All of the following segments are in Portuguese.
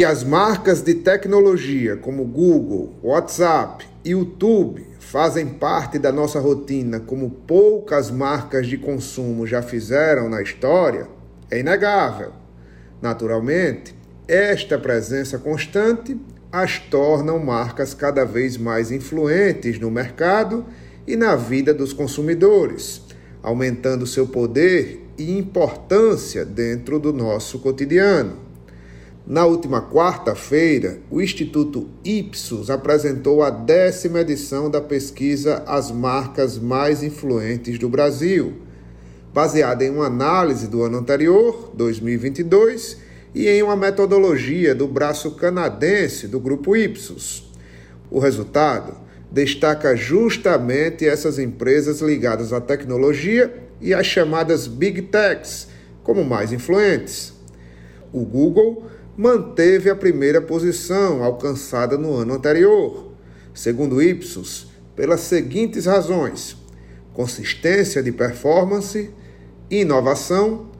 que as marcas de tecnologia como Google, WhatsApp, YouTube fazem parte da nossa rotina como poucas marcas de consumo já fizeram na história, é inegável. Naturalmente, esta presença constante as tornam marcas cada vez mais influentes no mercado e na vida dos consumidores, aumentando seu poder e importância dentro do nosso cotidiano. Na última quarta-feira, o Instituto Ipsos apresentou a décima edição da pesquisa As Marcas Mais Influentes do Brasil, baseada em uma análise do ano anterior, 2022, e em uma metodologia do braço canadense do Grupo Ipsos. O resultado destaca justamente essas empresas ligadas à tecnologia e às chamadas Big Techs como mais influentes. O Google manteve a primeira posição alcançada no ano anterior, segundo Ipsos, pelas seguintes razões: consistência de performance, inovação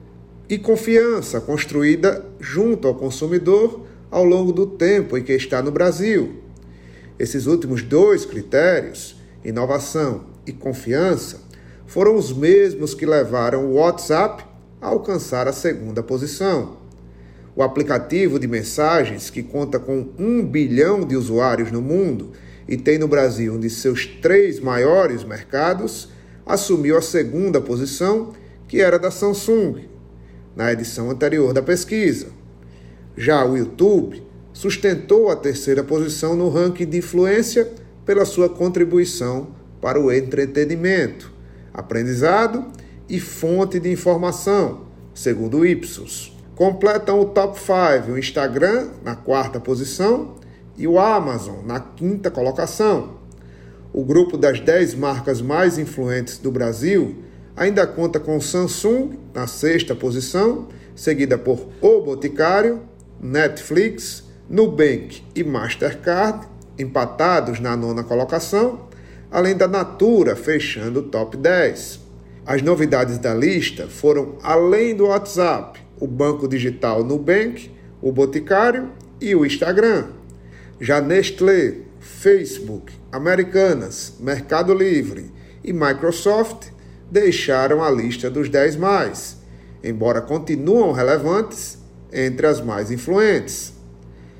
e confiança construída junto ao consumidor ao longo do tempo em que está no Brasil. Esses últimos dois critérios, inovação e confiança, foram os mesmos que levaram o WhatsApp a alcançar a segunda posição. O aplicativo de mensagens, que conta com um bilhão de usuários no mundo e tem no Brasil um de seus três maiores mercados, assumiu a segunda posição, que era da Samsung, na edição anterior da pesquisa. Já o YouTube sustentou a terceira posição no ranking de influência pela sua contribuição para o entretenimento, aprendizado e fonte de informação, segundo o Ipsos. Completam o top 5 o Instagram na quarta posição e o Amazon na quinta colocação. O grupo das 10 marcas mais influentes do Brasil ainda conta com Samsung na sexta posição, seguida por O Boticário, Netflix, Nubank e Mastercard, empatados na nona colocação, além da Natura fechando o top 10. As novidades da lista foram além do WhatsApp, o banco digital Nubank, o Boticário e o Instagram. Já Nestlé, Facebook, Americanas, Mercado Livre e Microsoft deixaram a lista dos 10 mais, embora continuam relevantes entre as mais influentes.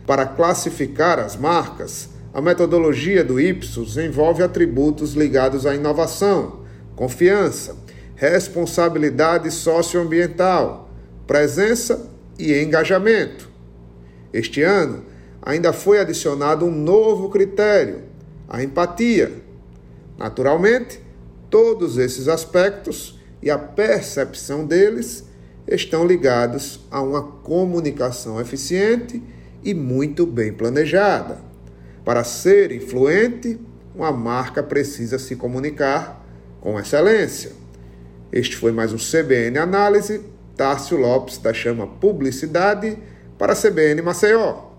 Para classificar as marcas, a metodologia do Ipsos envolve atributos ligados à inovação, confiança, responsabilidade socioambiental, presença e engajamento. Este ano, ainda foi adicionado um novo critério, a empatia. Naturalmente, todos esses aspectos e a percepção deles estão ligados a uma comunicação eficiente e muito bem planejada. Para ser influente, uma marca precisa se comunicar com excelência. Este foi mais um CBN Análise Tárcio Lopes da Chama Publicidade para a CBN Maceió.